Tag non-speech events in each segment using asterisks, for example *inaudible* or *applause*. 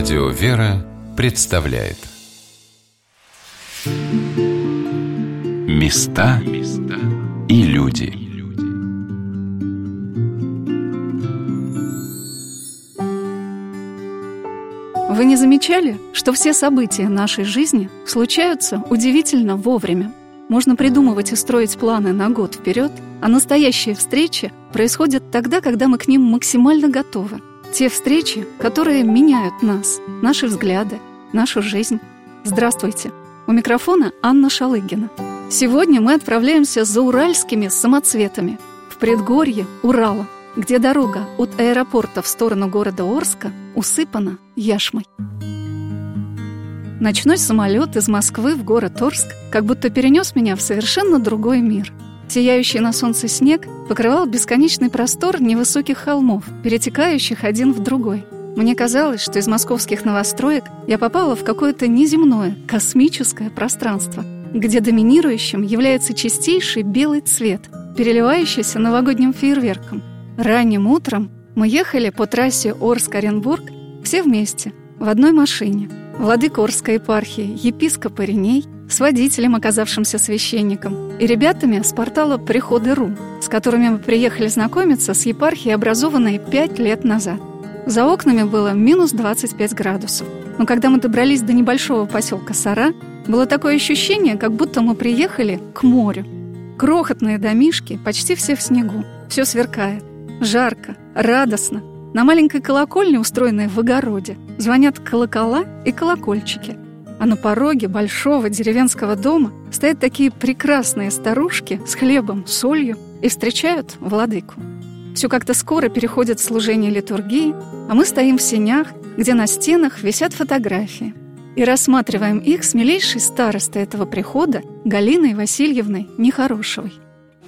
Радио «Вера» представляет. Места и люди. Вы не замечали, что все события нашей жизни случаются удивительно вовремя? Можно придумывать и строить планы на год вперед, а настоящие встречи происходят тогда, когда мы к ним максимально готовы – те встречи, которые меняют нас, наши взгляды, нашу жизнь. Здравствуйте! У микрофона Анна Шалыгина. Сегодня мы отправляемся за уральскими самоцветами в предгорье Урала, где дорога от аэропорта в сторону города Орска усыпана яшмой. Ночной самолет из Москвы в город Орск как будто перенес меня в совершенно другой мир – Сияющий на солнце снег покрывал бесконечный простор невысоких холмов, перетекающих один в другой. Мне казалось, что из московских новостроек я попала в какое-то неземное, космическое пространство, где доминирующим является чистейший белый цвет, переливающийся новогодним фейерверком. Ранним утром мы ехали по трассе Орск-Оренбург все вместе, в одной машине. Владыка Орской епархии, епископ Ириней — с водителем, оказавшимся священником, и ребятами с портала «Приходы.ру», с которыми мы приехали знакомиться с епархией, образованной пять лет назад. За окнами было минус 25 градусов. Но когда мы добрались до небольшого поселка Сара, было такое ощущение, как будто мы приехали к морю. Крохотные домишки, почти все в снегу. Все сверкает. Жарко, радостно. На маленькой колокольне, устроенной в огороде, звонят колокола и колокольчики – а на пороге большого деревенского дома стоят такие прекрасные старушки с хлебом, солью и встречают владыку. Все как-то скоро переходит служение литургии, а мы стоим в сенях, где на стенах висят фотографии, и рассматриваем их с милейшей старостой этого прихода Галиной Васильевной Нехорошевой.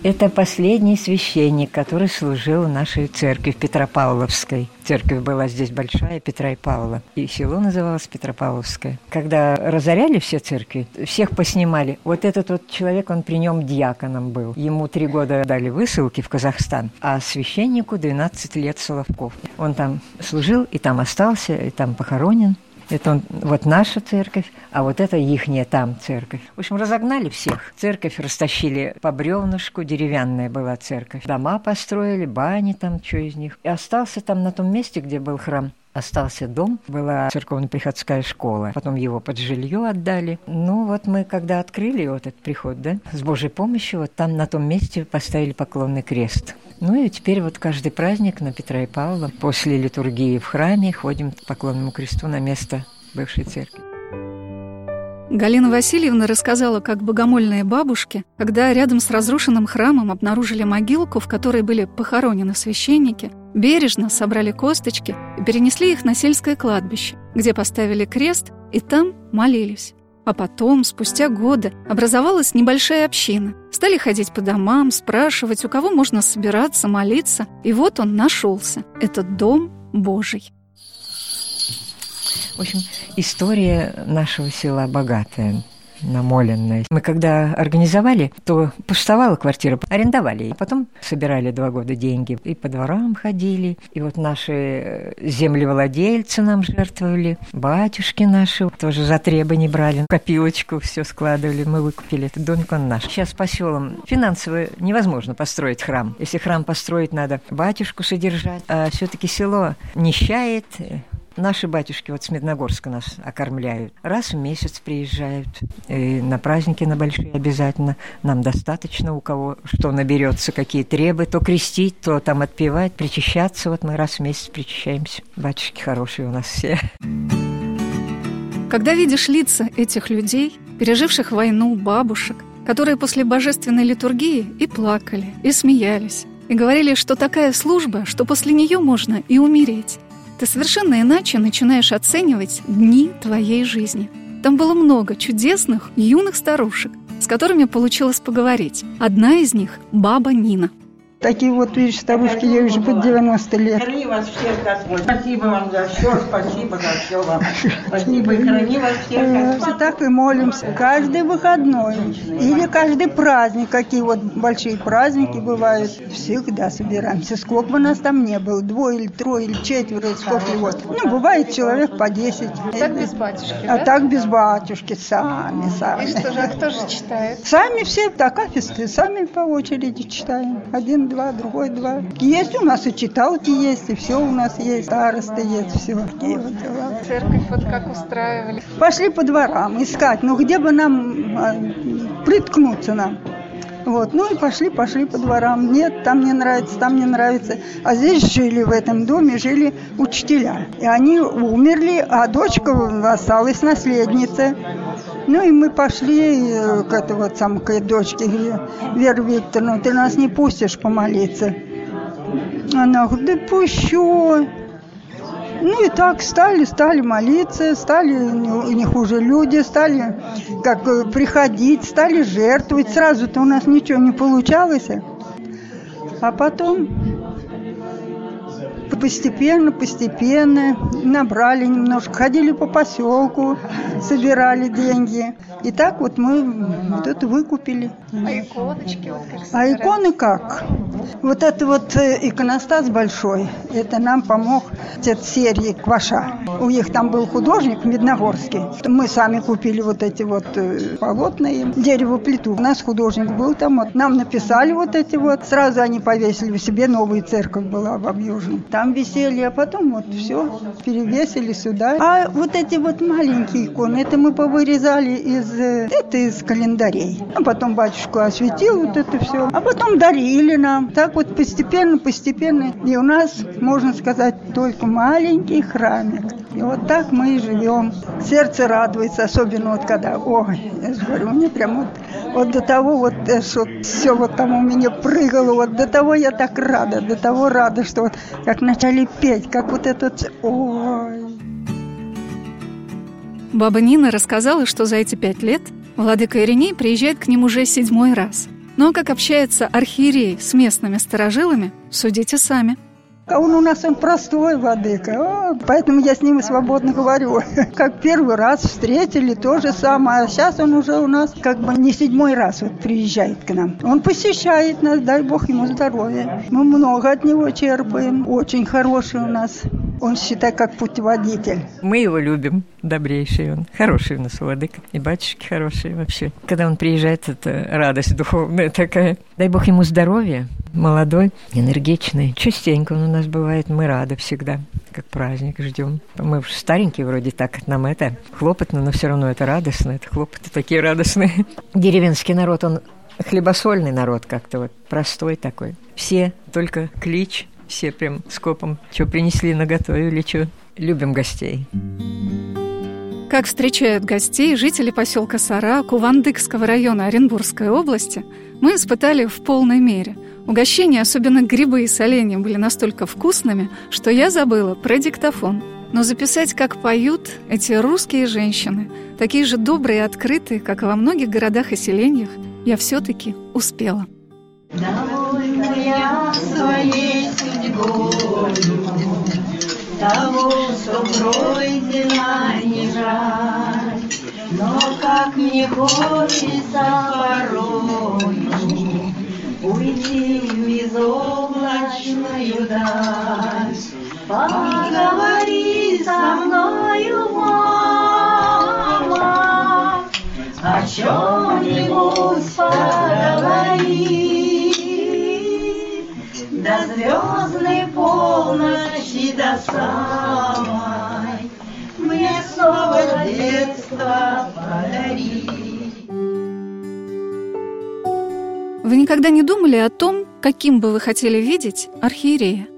Это последний священник, который служил в нашей церкви в Петропавловской. Церковь была здесь большая, Петра и Павла. И село называлось Петропавловское. Когда разоряли все церкви, всех поснимали. Вот этот вот человек, он при нем диаконом был. Ему три года дали высылки в Казахстан, а священнику 12 лет Соловков. Он там служил и там остался, и там похоронен. Это он, вот наша церковь, а вот это ихняя там церковь. В общем, разогнали всех. Церковь растащили по бревнышку, деревянная была церковь. Дома построили, бани там, что из них. И остался там на том месте, где был храм, остался дом, была церковно-приходская школа. Потом его под жилье отдали. Ну вот мы, когда открыли вот этот приход, да, с Божьей помощью, вот там на том месте поставили поклонный крест. Ну и теперь вот каждый праздник на Петра и Павла после литургии в храме ходим к поклонному кресту на место бывшей церкви. Галина Васильевна рассказала, как богомольные бабушки, когда рядом с разрушенным храмом обнаружили могилку, в которой были похоронены священники, бережно собрали косточки и перенесли их на сельское кладбище, где поставили крест и там молились. А потом, спустя годы, образовалась небольшая община. Стали ходить по домам, спрашивать, у кого можно собираться, молиться. И вот он нашелся. Этот дом Божий. В общем, история нашего села богатая намоленная. Мы когда организовали, то пустовала квартира, арендовали. А потом собирали два года деньги и по дворам ходили. И вот наши землевладельцы нам жертвовали, батюшки наши тоже за требы брали, копилочку все складывали, мы выкупили этот домик, он наш. Сейчас по селам финансово невозможно построить храм. Если храм построить, надо батюшку содержать, а все-таки село нищает, Наши батюшки вот с Медногорска нас окормляют. Раз в месяц приезжают. И на праздники на большие обязательно. Нам достаточно у кого что наберется, какие требы. То крестить, то там отпевать, причащаться. Вот мы раз в месяц причащаемся. Батюшки хорошие у нас все. Когда видишь лица этих людей, переживших войну, бабушек, которые после божественной литургии и плакали, и смеялись, и говорили, что такая служба, что после нее можно и умереть, ты совершенно иначе начинаешь оценивать дни твоей жизни. Там было много чудесных юных старушек, с которыми получилось поговорить. Одна из них — баба Нина. Такие вот, видишь, старушки, ей уже под 90 лет. Храни вас всех, Господь. Спасибо вам за все, спасибо за все вам. *laughs* Спасибо и храни вас всех, Э, Господь. Так и молимся. Каждый выходной или каждый праздник, какие вот большие праздники бывают, всегда собираемся. Сколько бы нас там не было, двое или трое или четверо, сколько вот. Ну, бывает человек по 10. Так без батюшки, А да? так без батюшки, сами, сами. И что же, а кто же читает? Сами все так акафисты, сами по очереди читаем. Один, два, другой, два. Есть у нас и читалки есть, и все у нас есть, старосты есть, все. Такие вот дела. Церковь вот как устраивали. Пошли по дворам искать, ну где бы нам а, приткнуться нам. Вот, ну и пошли, пошли по дворам. Нет, там не нравится, там не нравится. А здесь жили в этом доме, жили учителя. И они умерли, а дочка осталась наследница. Ну и мы пошли э, к этой вот самой к дочке, говорю, Вера Викторовна, ты нас не пустишь помолиться. Она говорит, да пущу. Ну и так стали, стали молиться, стали не, не хуже люди, стали как приходить, стали жертвовать. Сразу-то у нас ничего не получалось. А потом постепенно, постепенно набрали немножко, ходили по поселку, собирали деньги. И так вот мы вот это выкупили. А иконочки вот как А иконы как? Вот это вот э, иконостас большой, это нам помог от серии Кваша. У них там был художник Медногорский. Мы сами купили вот эти вот э, полотна им, дерево-плиту. У нас художник был там, вот нам написали вот эти вот. Сразу они повесили в себе, новая церковь была в Объюжном. Там висели, а потом вот все перевесили сюда. А вот эти вот маленькие иконы, это мы повырезали из, э, это из календарей. А потом батюшка осветил вот это все, а потом дарили нам. Так вот постепенно, постепенно. И у нас, можно сказать, только маленький храмик. И вот так мы и живем. Сердце радуется, особенно вот когда, ой, я же говорю, мне прям вот, вот до того вот, э, что все вот там у меня прыгало, вот до того я так рада, до того рада, что вот как начали петь, как вот этот, ой. Баба Нина рассказала, что за эти пять лет владыка Ириней приезжает к ним уже седьмой раз. Но как общается архиерей с местными старожилами, судите сами. А он у нас он простой, владыка. Поэтому я с ним свободно говорю. *laughs* Как первый раз встретили, то же самое. А сейчас он уже у нас как бы не седьмой раз вот приезжает к нам. Он посещает нас, дай бог ему здоровья. Мы много от него черпаем. Очень хороший у нас. Он считай как путеводитель. Мы его любим, добрейший он. Хороший у нас владыка. И батюшки хорошие вообще. Когда он приезжает, это радость духовная такая. Дай бог ему здоровья. Молодой, энергичный. Частенько он у нас бывает. Мы рады всегда. Как праздник ждем. Мы уж старенькие вроде так. Нам это хлопотно, но все равно это радостно. Это хлопоты такие радостные. *laughs* Деревенский народ, он хлебосольный народ как-то вот. Простой такой. Все только клич. Все прям скопом. Что принесли, наготовили, что. Любим гостей. Как встречают гостей жители поселка Сара Кувандыкского района Оренбургской области, мы испытали в полной мере. Угощения, особенно грибы и соленья, были настолько вкусными, что я забыла про диктофон. Но записать, как поют эти русские женщины, такие же добрые и открытые, как и во многих городах и селениях, я все-таки успела. Довольна я своей того, что пройдена не жаль. Но как мне хочется порой уйти в безоблачную даль. Поговори со мною, мама, о чем-нибудь поговори. До звездной полночи, до самой, Мне снова детство подари. Вы никогда не думали о том, каким бы вы хотели видеть архиерея?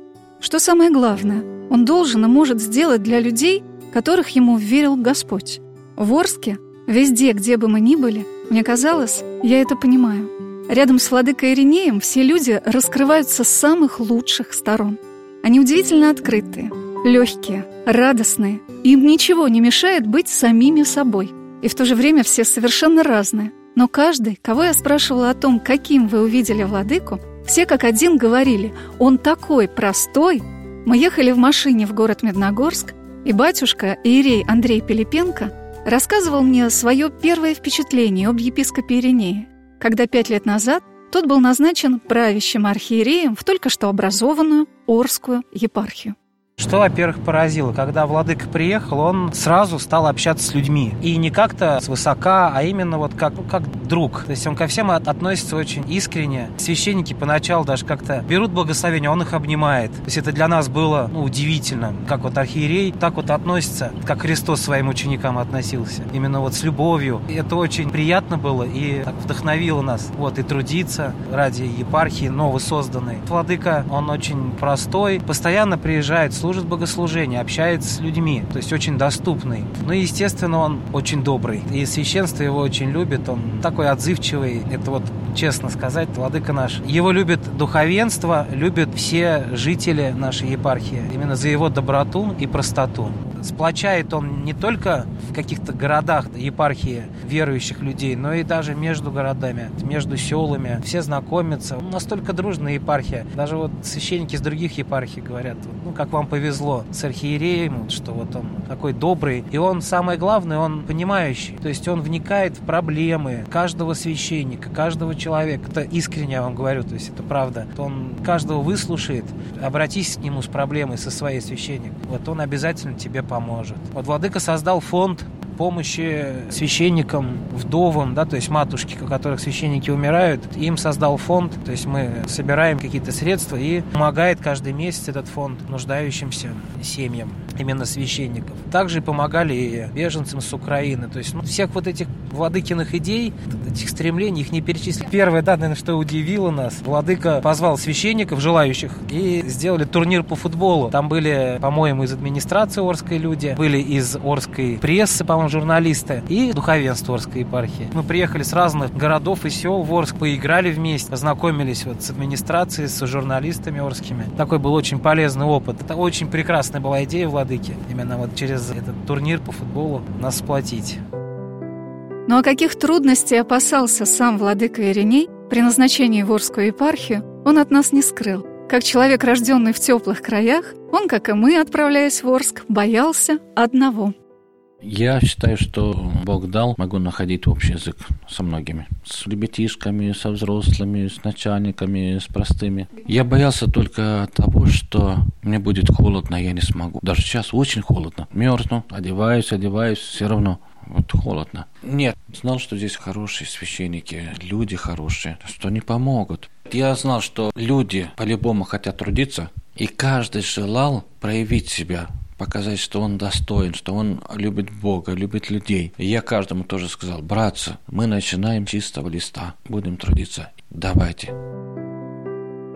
Что самое главное, он должен и может сделать для людей, которых ему верил Господь. В Орске, везде, где бы мы ни были, мне казалось, я это понимаю. Рядом с владыкой Иринеем все люди раскрываются с самых лучших сторон. Они удивительно открытые, легкие, радостные. Им ничего не мешает быть самими собой. И в то же время все совершенно разные. Но каждый, кого я спрашивала о том, каким вы увидели владыку, Все как один говорили, он такой простой. Мы ехали в машине в город Медногорск, и батюшка Иерей Андрей Пилипенко рассказывал мне свое первое впечатление об епископе Иринее, когда пять лет назад тот был назначен правящим архиереем в только что образованную Орскую епархию. Что, во-первых, поразило? Когда владыка приехал, он сразу стал общаться с людьми. И не как-то свысока, а именно вот как, как друг. То есть он ко всем относится очень искренне. Священники поначалу даже как-то берут благословение, он их обнимает. То есть это для нас было ну, удивительно, как вот архиерей так вот относится, как Христос своим ученикам относился. Именно вот с любовью. И это очень приятно было и так вдохновило нас. Вот и трудиться ради епархии новосозданной. Владыка, он очень простой, постоянно приезжает служит богослужение, общается с людьми, то есть очень доступный. Ну и, естественно, он очень добрый. И священство его очень любит, он такой отзывчивый. Это вот, честно сказать, владыка наш. Его любит духовенство, любят все жители нашей епархии. Именно за его доброту и простоту. Сплочает он не только в каких-то городах епархии верующих людей, но и даже между городами, между селами. Все знакомятся. Настолько дружная епархия. Даже вот священники из других епархий говорят, ну, как вам повезло с архиереем, что вот он такой добрый. И он, самое главное, он понимающий. То есть он вникает в проблемы каждого священника, каждого человека. Это искренне я вам говорю, то есть это правда. Он каждого выслушает, обратись к нему с проблемой со своей священник. Вот он обязательно тебе поможет. Вот Владыка создал фонд помощи священникам, вдовам, да, то есть матушки, у которых священники умирают, им создал фонд, то есть мы собираем какие-то средства и помогает каждый месяц этот фонд нуждающимся семьям, именно священников. Также помогали беженцам с Украины, то есть ну, всех вот этих владыкиных идей, этих стремлений, их не перечислить. Первое, да, наверное, что удивило нас, владыка позвал священников, желающих, и сделали турнир по футболу. Там были, по-моему, из администрации Орской люди, были из Орской прессы, по-моему, журналисты, и духовенство Орской епархии. Мы приехали с разных городов и сел в Орск, поиграли вместе, познакомились вот с администрацией, с журналистами орскими. Такой был очень полезный опыт. Это очень прекрасная была идея владыки, именно вот через этот турнир по футболу нас сплотить. Но о каких трудностей опасался сам владыка Ириней при назначении в Орскую епархию, он от нас не скрыл. Как человек, рожденный в теплых краях, он, как и мы, отправляясь в Орск, боялся одного – я считаю, что Бог дал, могу находить общий язык со многими. С ребятишками, со взрослыми, с начальниками, с простыми. Я боялся только того, что мне будет холодно, я не смогу. Даже сейчас очень холодно. Мерзну, одеваюсь, одеваюсь, все равно. Вот холодно. Нет, знал, что здесь хорошие священники, люди хорошие, что они помогут. Я знал, что люди по-любому хотят трудиться, и каждый желал проявить себя показать, что он достоин, что он любит Бога, любит людей. И я каждому тоже сказал, братцы, мы начинаем чистого листа, будем трудиться. Давайте.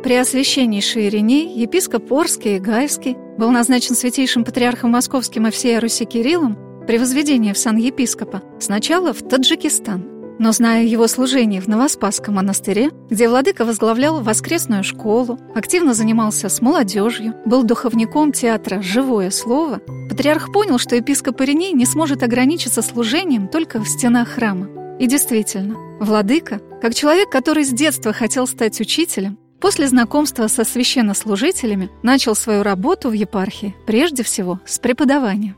Преосвященнейший Ириней, епископ Орский и Гайский, был назначен святейшим патриархом московским и всей Руси Кириллом при возведении в сан епископа сначала в Таджикистан – но зная его служение в Новоспасском монастыре, где владыка возглавлял воскресную школу, активно занимался с молодежью, был духовником театра «Живое слово», патриарх понял, что епископ Ириней не сможет ограничиться служением только в стенах храма. И действительно, владыка, как человек, который с детства хотел стать учителем, после знакомства со священнослужителями начал свою работу в епархии прежде всего с преподавания.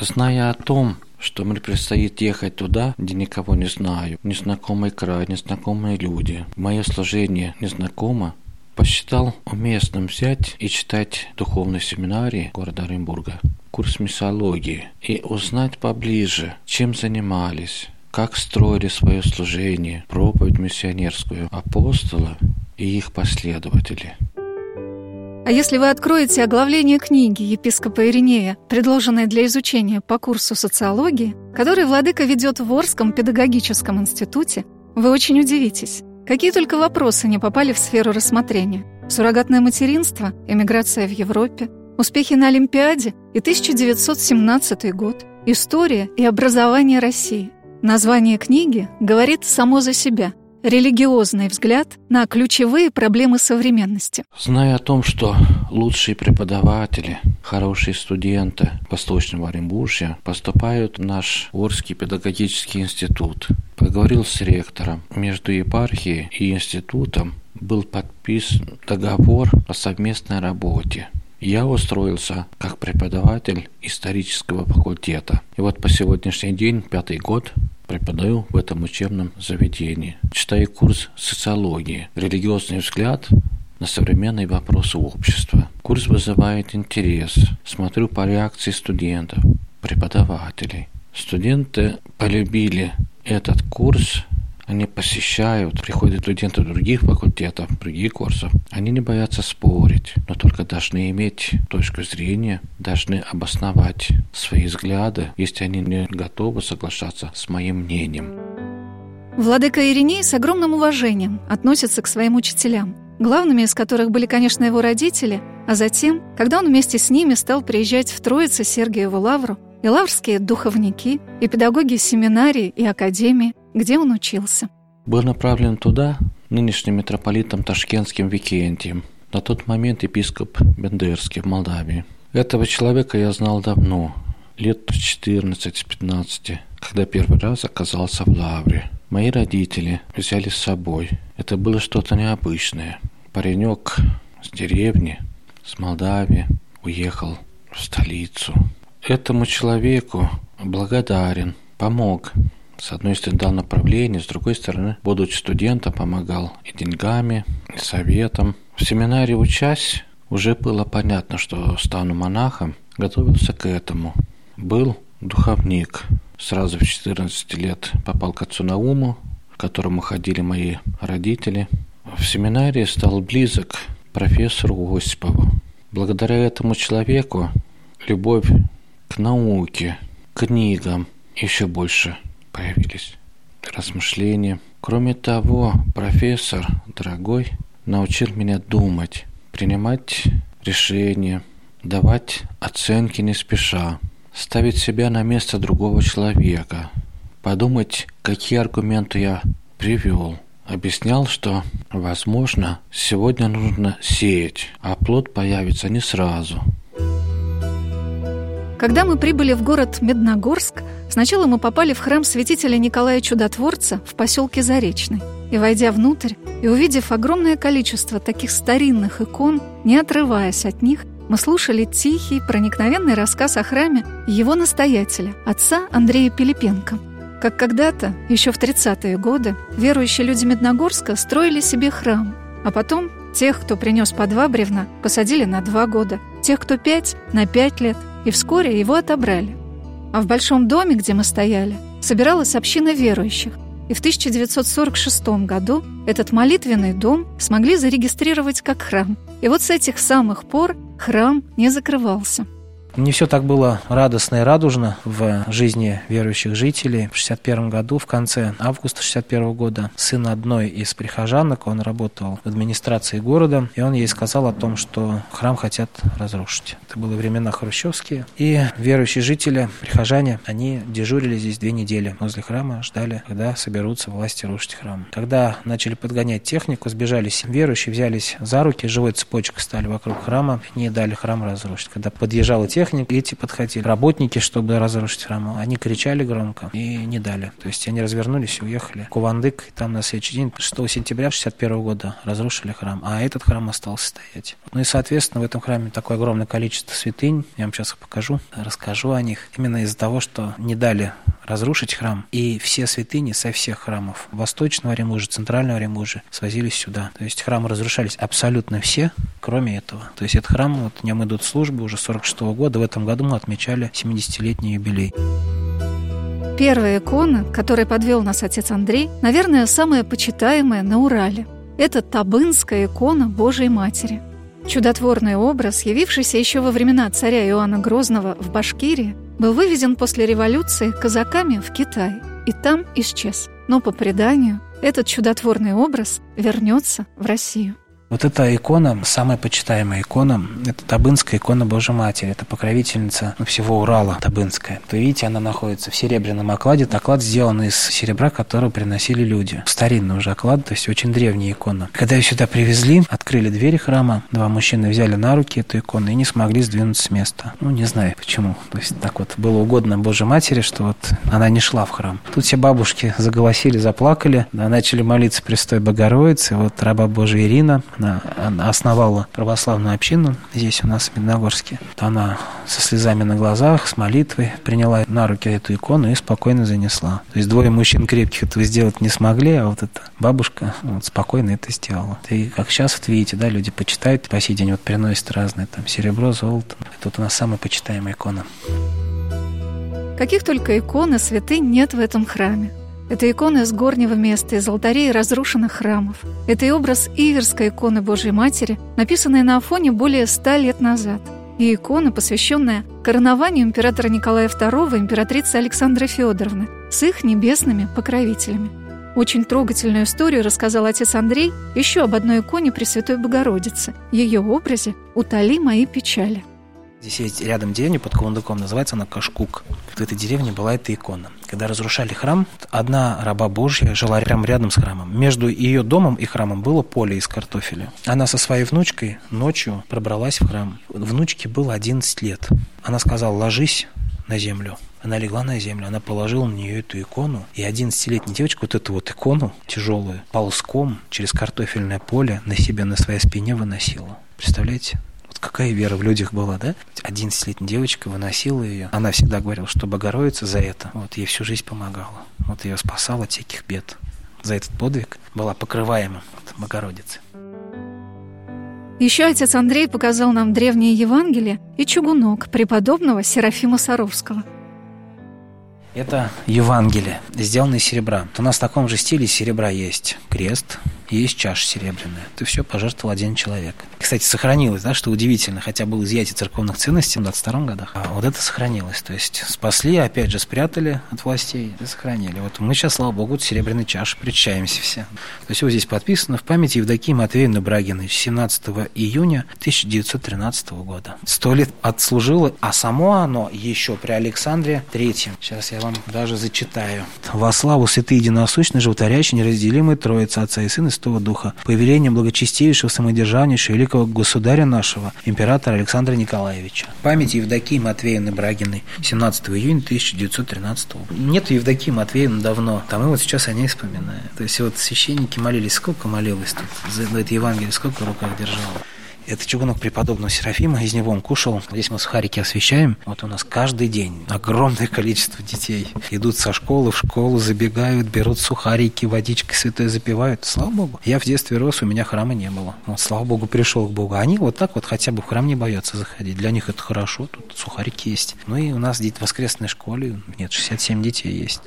Зная о том, что мне предстоит ехать туда, где никого не знаю, незнакомый край, незнакомые люди. Мое служение незнакомо, посчитал уместным взять и читать духовной семинарии города Оренбурга курс миссологии и узнать поближе, чем занимались, как строили свое служение, проповедь миссионерскую апостола и их последователи. А если вы откроете оглавление книги епископа Иринея, предложенной для изучения по курсу социологии, который владыка ведет в Орском педагогическом институте, вы очень удивитесь. Какие только вопросы не попали в сферу рассмотрения. Суррогатное материнство, эмиграция в Европе, успехи на Олимпиаде и 1917 год, история и образование России. Название книги говорит само за себя – религиозный взгляд на ключевые проблемы современности. Зная о том, что лучшие преподаватели, хорошие студенты Восточного Оренбуржья поступают в наш Орский педагогический институт, поговорил с ректором между епархией и институтом был подписан договор о совместной работе. Я устроился как преподаватель исторического факультета. И вот по сегодняшний день, пятый год, преподаю в этом учебном заведении. Читаю курс социологии, религиозный взгляд на современные вопросы общества. Курс вызывает интерес. Смотрю по реакции студентов, преподавателей. Студенты полюбили этот курс они посещают, приходят студенты других факультетов, других курсов. Они не боятся спорить, но только должны иметь точку зрения, должны обосновать свои взгляды, если они не готовы соглашаться с моим мнением. Владыка Ириней с огромным уважением относится к своим учителям, главными из которых были, конечно, его родители, а затем, когда он вместе с ними стал приезжать в Троице Сергиеву Лавру, и лаврские духовники, и педагоги семинарии и академии, где он учился. Был направлен туда нынешним митрополитом Ташкентским Викентием, на тот момент епископ Бендерский в Молдавии. Этого человека я знал давно, лет 14-15, когда первый раз оказался в Лавре. Мои родители взяли с собой. Это было что-то необычное. Паренек с деревни, с Молдавии, уехал в столицу. Этому человеку благодарен, помог. С одной стороны дал направление, с другой стороны, будучи студентом, помогал и деньгами, и советом. В семинаре учась, уже было понятно, что стану монахом, готовился к этому. Был духовник. Сразу в 14 лет попал к отцу Науму, к которому ходили мои родители. В семинарии стал близок профессору Осипову. Благодаря этому человеку любовь к науке, книгам еще больше появились размышления. Кроме того, профессор, дорогой, научил меня думать, принимать решения, давать оценки не спеша, ставить себя на место другого человека, подумать, какие аргументы я привел. Объяснял, что, возможно, сегодня нужно сеять, а плод появится не сразу – когда мы прибыли в город Медногорск, сначала мы попали в храм святителя Николая Чудотворца в поселке Заречный. И войдя внутрь и увидев огромное количество таких старинных икон, не отрываясь от них, мы слушали тихий, проникновенный рассказ о храме его настоятеля, отца Андрея Пилипенко. Как когда-то, еще в 30-е годы, верующие люди Медногорска строили себе храм, а потом тех, кто принес по два бревна, посадили на два года, тех, кто пять, на пять лет – и вскоре его отобрали. А в большом доме, где мы стояли, собиралась община верующих, и в 1946 году этот молитвенный дом смогли зарегистрировать как храм. И вот с этих самых пор храм не закрывался. Не все так было радостно и радужно в жизни верующих жителей. В 61 году, в конце августа 61 года, сын одной из прихожанок, он работал в администрации города, и он ей сказал о том, что храм хотят разрушить. Это было времена хрущевские. И верующие жители, прихожане, они дежурили здесь две недели возле храма, ждали, когда соберутся власти рушить храм. Когда начали подгонять технику, сбежались верующие, взялись за руки, живой цепочкой стали вокруг храма, не дали храм разрушить. Когда подъезжала техника, техник, эти подходили. Работники, чтобы разрушить храм, они кричали громко и не дали. То есть они развернулись и уехали. Кувандык, там на следующий день, 6 сентября 61 года, разрушили храм, а этот храм остался стоять. Ну и, соответственно, в этом храме такое огромное количество святынь. Я вам сейчас их покажу, расскажу о них. Именно из-за того, что не дали разрушить храм, и все святыни со всех храмов Восточного Римужа, Центрального Римужа свозились сюда. То есть храмы разрушались абсолютно все, кроме этого. То есть этот храм, вот в нем идут службы уже 46 -го года, в этом году мы отмечали 70-летний юбилей. Первая икона, которой подвел нас отец Андрей, наверное, самая почитаемая на Урале. Это Табынская икона Божией Матери. Чудотворный образ, явившийся еще во времена царя Иоанна Грозного в Башкирии, был вывезен после революции казаками в Китай и там исчез. Но по преданию этот чудотворный образ вернется в Россию. Вот эта икона, самая почитаемая икона, это Табынская икона Божьей Матери. Это покровительница всего Урала Табынская. Вы видите, она находится в серебряном окладе. Оклад сделан из серебра, который приносили люди. Старинный уже оклад, то есть очень древняя икона. Когда ее сюда привезли, открыли двери храма, два мужчины взяли на руки эту икону и не смогли сдвинуться с места. Ну, не знаю почему. То есть так вот было угодно Божьей Матери, что вот она не шла в храм. Тут все бабушки заголосили, заплакали, да, начали молиться Престой Богородице. Вот раба Божия Ирина, она, основала православную общину здесь у нас в Медногорске. Она со слезами на глазах, с молитвой приняла на руки эту икону и спокойно занесла. То есть двое мужчин крепких этого сделать не смогли, а вот эта бабушка вот, спокойно это сделала. И как сейчас вот видите, да, люди почитают по сей день, вот приносят разные там серебро, золото. Это вот у нас самая почитаемая икона. Каких только икон и святынь нет в этом храме. Это иконы с горнего места, из алтарей разрушенных храмов. Это и образ Иверской иконы Божьей Матери, написанной на Афоне более ста лет назад. И икона, посвященная коронованию императора Николая II и императрицы Александры Федоровны с их небесными покровителями. Очень трогательную историю рассказал отец Андрей еще об одной иконе Пресвятой Богородицы, ее образе «Утоли мои печали». Здесь есть рядом деревня под Куландуком, называется она Кашкук. В этой деревне была эта икона. Когда разрушали храм, одна раба Божья жила прямо рядом с храмом. Между ее домом и храмом было поле из картофеля. Она со своей внучкой ночью пробралась в храм. Внучке было 11 лет. Она сказала, ложись на землю. Она легла на землю, она положила на нее эту икону, и 11-летняя девочка вот эту вот икону тяжелую ползком через картофельное поле на себе на своей спине выносила. Представляете? Какая вера в людях была, да? 11-летняя девочка выносила ее. Она всегда говорила, что Богородица за это, вот, ей всю жизнь помогала. Вот ее спасала от всяких бед. За этот подвиг была покрываема от Богородицы. Еще отец Андрей показал нам древнее Евангелие и чугунок преподобного Серафима Саровского. Это Евангелие, сделанное из серебра. У нас в таком же стиле серебра есть крест, есть чаша серебряная. Это все пожертвовал один человек. Кстати, сохранилось, да, что удивительно, хотя было изъятие церковных ценностей в 22 годах, а вот это сохранилось. То есть спасли, опять же, спрятали от властей и сохранили. Вот мы сейчас, слава богу, серебряной чашей причаемся все. То есть вот здесь подписано в памяти Евдокии Матвеевны Брагиной 17 июня 1913 года. Сто лет отслужило, а само оно еще при Александре Третьем. Сейчас я вам даже зачитаю. «Во славу святые единосущной, животворящей, неразделимой Троицы, Отца и Сына Святого Духа, повелением благочестивейшего, самодержавнейшего великого государя нашего, императора Александра Николаевича. Память Евдокии Матвеевны Брагиной, 17 июня 1913 года. Нет Евдокии Матвеевны давно, там и вот сейчас о ней вспоминаю. То есть вот священники молились, сколько молилось тут, за это Евангелие, сколько в руках держало. Это чугунок преподобного Серафима, из него он кушал. Здесь мы сухарики освещаем. Вот у нас каждый день огромное количество детей идут со школы в школу, забегают, берут сухарики, водичкой святой запивают. Слава Богу. Я в детстве рос, у меня храма не было. Вот, слава Богу, пришел к Богу. Они вот так вот хотя бы в храм не боятся заходить. Для них это хорошо, тут сухарики есть. Ну и у нас в воскресной школе, нет, 67 детей есть.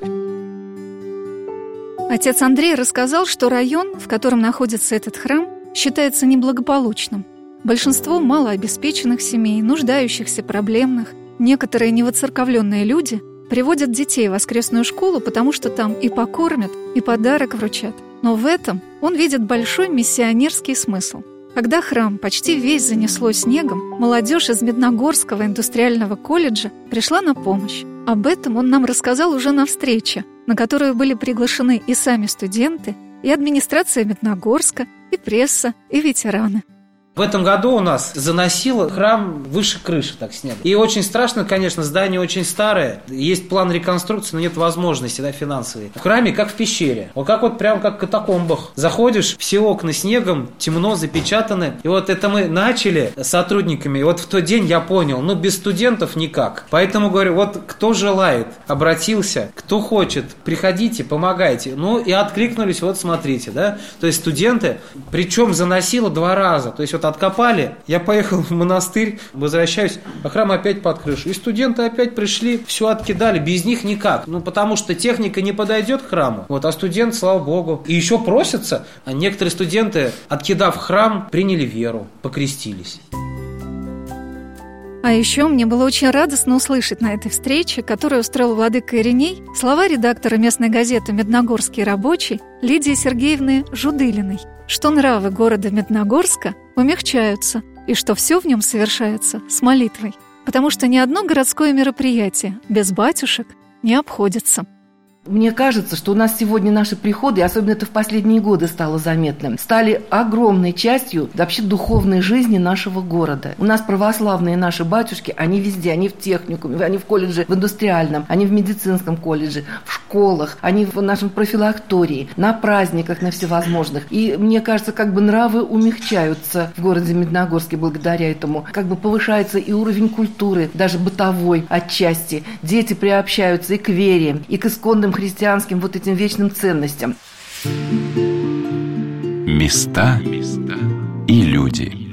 Отец Андрей рассказал, что район, в котором находится этот храм, считается неблагополучным – Большинство малообеспеченных семей, нуждающихся, проблемных, некоторые невоцерковленные люди приводят детей в воскресную школу, потому что там и покормят, и подарок вручат. Но в этом он видит большой миссионерский смысл. Когда храм почти весь занесло снегом, молодежь из Медногорского индустриального колледжа пришла на помощь. Об этом он нам рассказал уже на встрече, на которую были приглашены и сами студенты, и администрация Медногорска, и пресса, и ветераны. В этом году у нас заносило храм выше крыши, так снег. И очень страшно, конечно, здание очень старое. Есть план реконструкции, но нет возможности, да, финансовой. В храме как в пещере. Вот как вот прям как в катакомбах. Заходишь, все окна снегом, темно, запечатаны. И вот это мы начали с сотрудниками. И вот в тот день я понял, ну без студентов никак. Поэтому говорю, вот кто желает, обратился, кто хочет, приходите, помогайте. Ну и откликнулись, вот смотрите, да. То есть студенты, причем заносило два раза. То есть вот откопали, я поехал в монастырь, возвращаюсь, а храм опять под крышу. И студенты опять пришли, все откидали, без них никак. Ну, потому что техника не подойдет к храму. Вот, а студент, слава богу. И еще просятся. А некоторые студенты, откидав храм, приняли веру, покрестились. А еще мне было очень радостно услышать на этой встрече, которую устроил владыка Ириней, слова редактора местной газеты «Медногорский рабочий» Лидии Сергеевны Жудылиной – что нравы города Медногорска умягчаются и что все в нем совершается с молитвой, потому что ни одно городское мероприятие без батюшек не обходится. Мне кажется, что у нас сегодня наши приходы, особенно это в последние годы стало заметным, стали огромной частью вообще духовной жизни нашего города. У нас православные наши батюшки, они везде, они в техникуме, они в колледже, в индустриальном, они в медицинском колледже, в школах, они в нашем профилактории, на праздниках, на всевозможных. И мне кажется, как бы нравы умягчаются в городе Медногорске благодаря этому. Как бы повышается и уровень культуры, даже бытовой отчасти. Дети приобщаются и к вере, и к исконным христианским вот этим вечным ценностям. Места и люди.